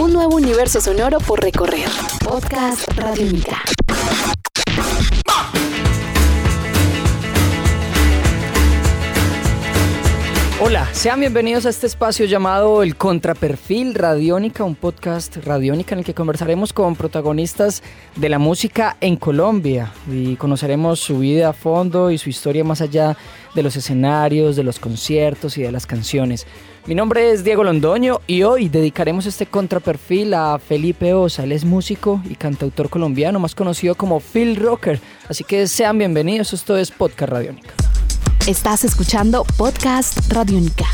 Un nuevo universo sonoro por recorrer. Podcast Radiónica. Hola, sean bienvenidos a este espacio llamado El Contraperfil Radiónica, un podcast radiónica en el que conversaremos con protagonistas de la música en Colombia y conoceremos su vida a fondo y su historia más allá de los escenarios, de los conciertos y de las canciones. Mi nombre es Diego Londoño y hoy dedicaremos este contraperfil a Felipe Osa. Él es músico y cantautor colombiano, más conocido como Phil Rocker. Así que sean bienvenidos, esto es Podcast Radiónica. Estás escuchando Podcast Radiónica.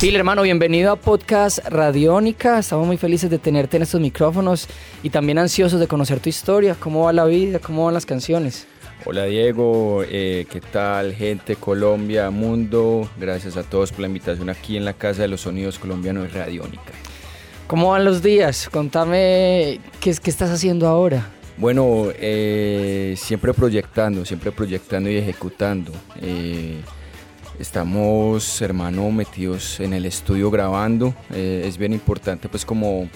Phil, hermano, bienvenido a Podcast Radiónica. Estamos muy felices de tenerte en estos micrófonos y también ansiosos de conocer tu historia, cómo va la vida, cómo van las canciones. Hola Diego, eh, ¿qué tal gente Colombia, mundo? Gracias a todos por la invitación aquí en la Casa de los Sonidos Colombianos de Radiónica. ¿Cómo van los días? Contame qué, qué estás haciendo ahora. Bueno, eh, siempre proyectando, siempre proyectando y ejecutando. Eh, estamos, hermano, metidos en el estudio grabando. Es bien importante, pues, como,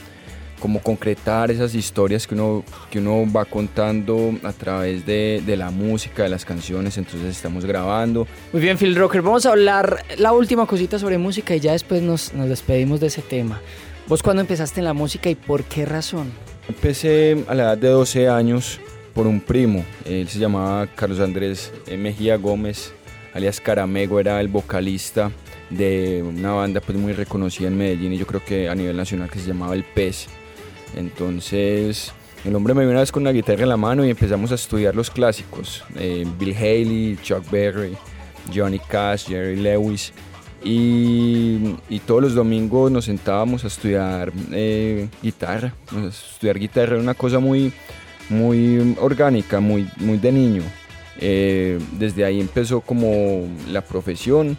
como concretar esas historias que uno, que uno va contando a través de, de la música, de las canciones. Entonces, estamos grabando. Muy bien, Phil Rocker. Vamos a hablar la última cosita sobre música y ya después nos, nos despedimos de ese tema. ¿Vos cuándo empezaste en la música y por qué razón? Empecé a la edad de 12 años por un primo. Él se llamaba Carlos Andrés Mejía Gómez, alias Caramego, era el vocalista de una banda pues muy reconocida en Medellín y yo creo que a nivel nacional que se llamaba El Pez. Entonces el hombre me vino una vez con una guitarra en la mano y empezamos a estudiar los clásicos. Eh, Bill Haley, Chuck Berry, Johnny Cash, Jerry Lewis. Y, todos los domingos nos sentábamos a estudiar eh, guitarra. Estudiar guitarra era una cosa muy, muy orgánica, muy, muy de niño. Eh, desde ahí empezó como la profesión.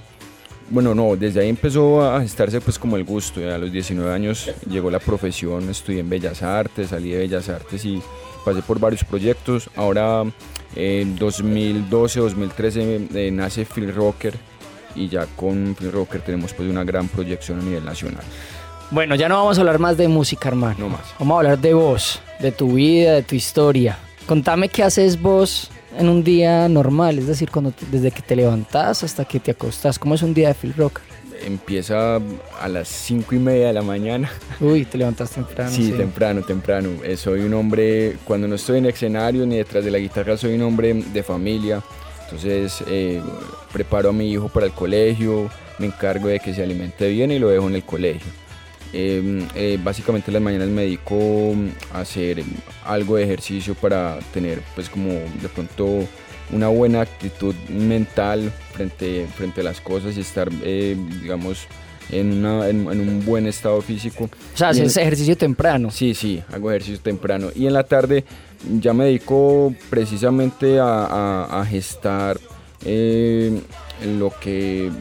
Bueno, no, desde ahí empezó a gestarse pues como el gusto. A los 19 años llegó la profesión, estudié en Bellas Artes, salí de Bellas Artes y pasé por varios proyectos. Ahora en 2012-2013 eh, nace Phil Rocker y ya con Phil Rocker tenemos pues una gran proyección a nivel nacional. Bueno, ya no vamos a hablar más de música, hermano. No más. Vamos a hablar de vos, de tu vida, de tu historia. Contame qué haces vos en un día normal, es decir, cuando te, desde que te levantás hasta que te acostás. ¿Cómo es un día de Phil Rocker? Empieza a las 5 y media de la mañana. Uy, te levantas temprano. Sí, sí, temprano, temprano. Eh, soy un hombre, cuando no estoy en escenario ni detrás de la guitarra, soy un hombre de familia. Entonces eh, preparo a mi hijo para el colegio, me encargo de que se alimente bien y lo dejo en el colegio. Eh, eh, básicamente las mañanas me dedico a hacer algo de ejercicio para tener pues como de pronto una buena actitud mental frente, frente a las cosas y estar digamos en, una, en, en, un buen estado físico. O sea, haces ejercicio temprano. Sí, sí, hago ejercicio temprano. Y en la tarde ya me dedico precisamente a, a, a gestar eh, lo que,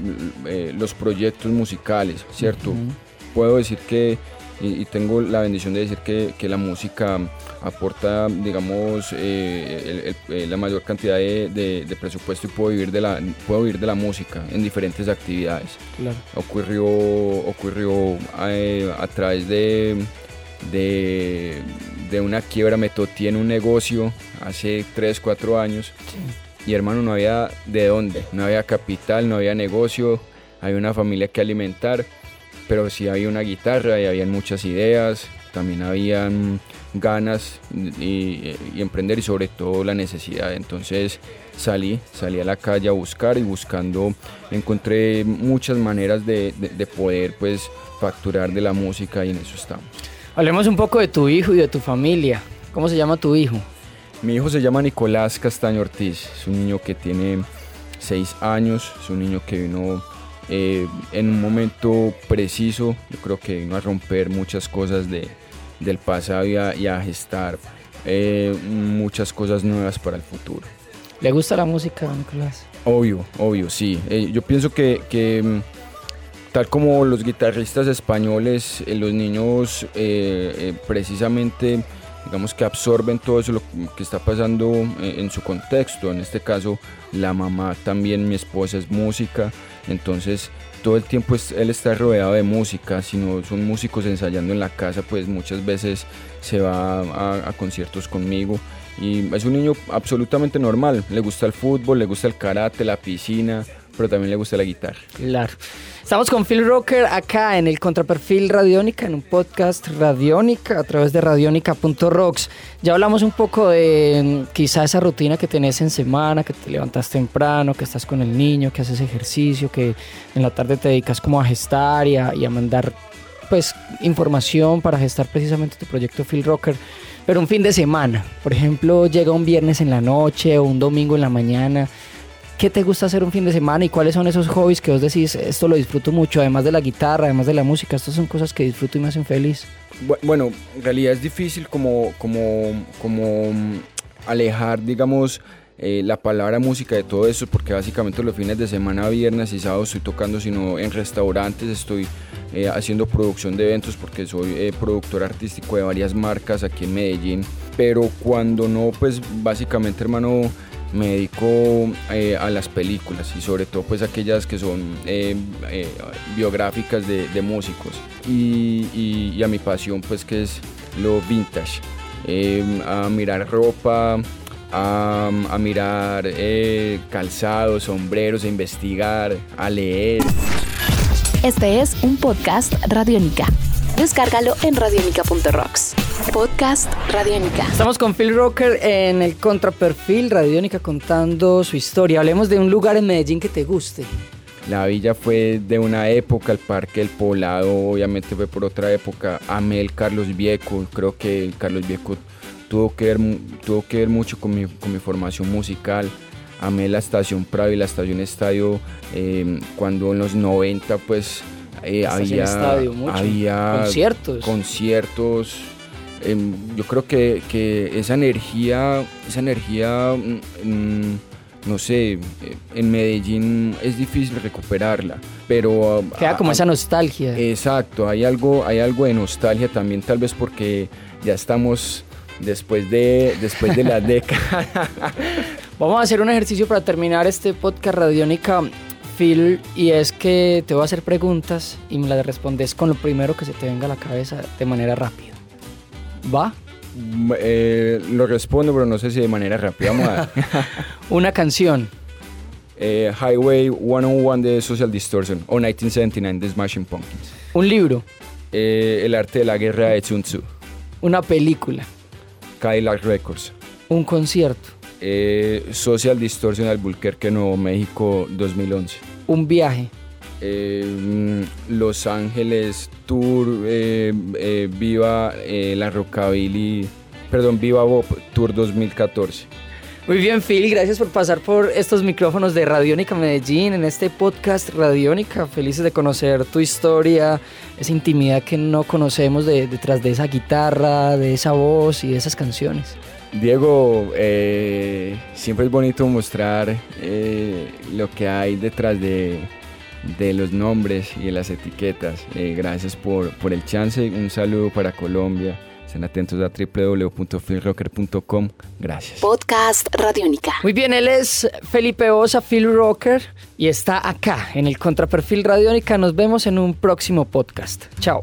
eh, los proyectos musicales, ¿cierto? Uh -huh. Puedo decir que, y, y, tengo la bendición de decir que, que la música aporta, digamos, eh, el, el, la mayor cantidad de, de, de, presupuesto y puedo vivir de la, puedo vivir de la música en diferentes actividades. Claro. Ocurrió, ocurrió eh, a través de, de, de, una quiebra, me toté en un negocio hace 3, 4 años. Sí. Y hermano, no había de dónde, no había capital, no había negocio, había una familia que alimentar, pero sí había una guitarra y habían muchas ideas, también habían ganas y, y, emprender y sobre todo la necesidad. Entonces salí, salí a la calle a buscar y buscando encontré muchas maneras de, de, de poder pues facturar de la música y en eso estamos. Hablemos un poco de tu hijo y de tu familia. ¿Cómo se llama tu hijo? Mi hijo se llama Nicolás Castaño Ortiz, es un niño que tiene seis años, es un niño que vino eh, en un momento preciso, yo creo que vino a romper muchas cosas de, del pasado y a, y a gestar eh, muchas cosas nuevas para el futuro. ¿Le gusta la música, Nicolás? Obvio, obvio, sí. Eh, yo pienso que, que, mm, tal como los guitarristas españoles, eh, los niños precisamente digamos que absorben todo eso lo que está pasando en su contexto. En este caso, la mamá también, mi esposa es música, entonces todo el tiempo él está rodeado de música, si no son músicos ensayando en la casa, pues muchas veces se va a, a conciertos conmigo. Y es un niño absolutamente normal, le gusta el fútbol, le gusta el karate, la piscina, pero también le gusta la guitarra. Claro. Estamos con Phil Rocker acá en el Contraperfil Radiónica, en un podcast Radiónica a través de radiónica.rocks. Ya hablamos un poco de mm, quizá esa rutina que tenés en semana, que te levantas temprano, que estás con el niño, que haces ejercicio, que en la tarde te dedicas como a gestar y a, y a mandar pues información para gestar precisamente tu proyecto Phil Rocker. Pero un fin de semana, por ejemplo, llega un viernes en la noche o un domingo en la mañana ¿Qué te gusta hacer un fin de semana y cuáles son esos hobbies que vos decís, esto lo disfruto mucho, además de la guitarra, además de la música, estas son cosas que disfruto y me hacen feliz? Bueno, en realidad es difícil como, como, como mm, alejar, digamos, eh, la palabra música de todo eso, porque básicamente los fines de semana, viernes y sábado estoy tocando, sino en restaurantes, estoy eh, haciendo producción de eventos porque soy eh, productor artístico de varias marcas aquí en Medellín, pero cuando no, pues básicamente hermano me dedico eh, a las películas y sobre todo pues aquellas que son eh, eh, biográficas de, músicos y, a mi pasión pues que es lo vintage, a mirar ropa, a, mirar calzados, sombreros, a investigar, a leer. Este es un podcast Radiónica. Descárgalo en radionica.rocks. Podcast Radiónica. Estamos con Phil Rocker en el contraperfil Radiónica contando su historia. Hablemos de un lugar en Medellín que te guste. La villa fue de una época, el Parque del Poblado obviamente fue por otra época. Amé el Carlos Vieco, creo que Carlos Vieco tuvo que ver, tuvo que ver mucho con mi, con mi formación musical. Amé la estación Prado y la estación Estadio eh, cuando en los 90 pues eh, había, había conciertos. conciertos em, yo creo que, que, esa energía, esa energía, mm, mm, no sé, eh, en Medellín es difícil recuperarla, pero... Ah, Queda como ah, esa nostalgia. Exacto, hay algo, hay algo de nostalgia también, tal vez porque ya estamos después de, después de la década. Vamos a hacer un ejercicio para terminar este podcast Radiónica Phil, y es que te voy a hacer preguntas y me las respondes con lo primero que se te venga a la cabeza de manera rápida. ¿Va? Mm, eh, lo respondo, pero no sé si de manera rápida. Vamos a Una canción. Eh, Highway 101 de Social Distortion o 1979 de Smashing Pumpkins. Un libro. Eh, el arte de la guerra de Sun Tzu. Una película. Cadillac Records. Un concierto. Social Distortion Albuquerque, Nuevo México 2011. Un viaje. Eh, mm, Los Ángeles Tour, eh, Viva la Rockabilly, perdón, Viva Bob Tour 2014. Muy bien, Phil, gracias por pasar por estos micrófonos de Radiónica Medellín en este podcast Radiónica. Felices de conocer tu historia, esa intimidad que no conocemos detrás de esa guitarra, de esa voz y de esas canciones. Diego, eh, siempre es bonito mostrar eh, lo que hay detrás de, los nombres y de las etiquetas. Eh, gracias por, por el chance. Un saludo para Colombia. Estén atentos a www.philrocker.com. Gracias. Podcast Radiónica. Muy bien, él es Felipe Osa, Phil Rocker, y está acá en el Contraperfil Radiónica. Nos vemos en un próximo podcast. Chao.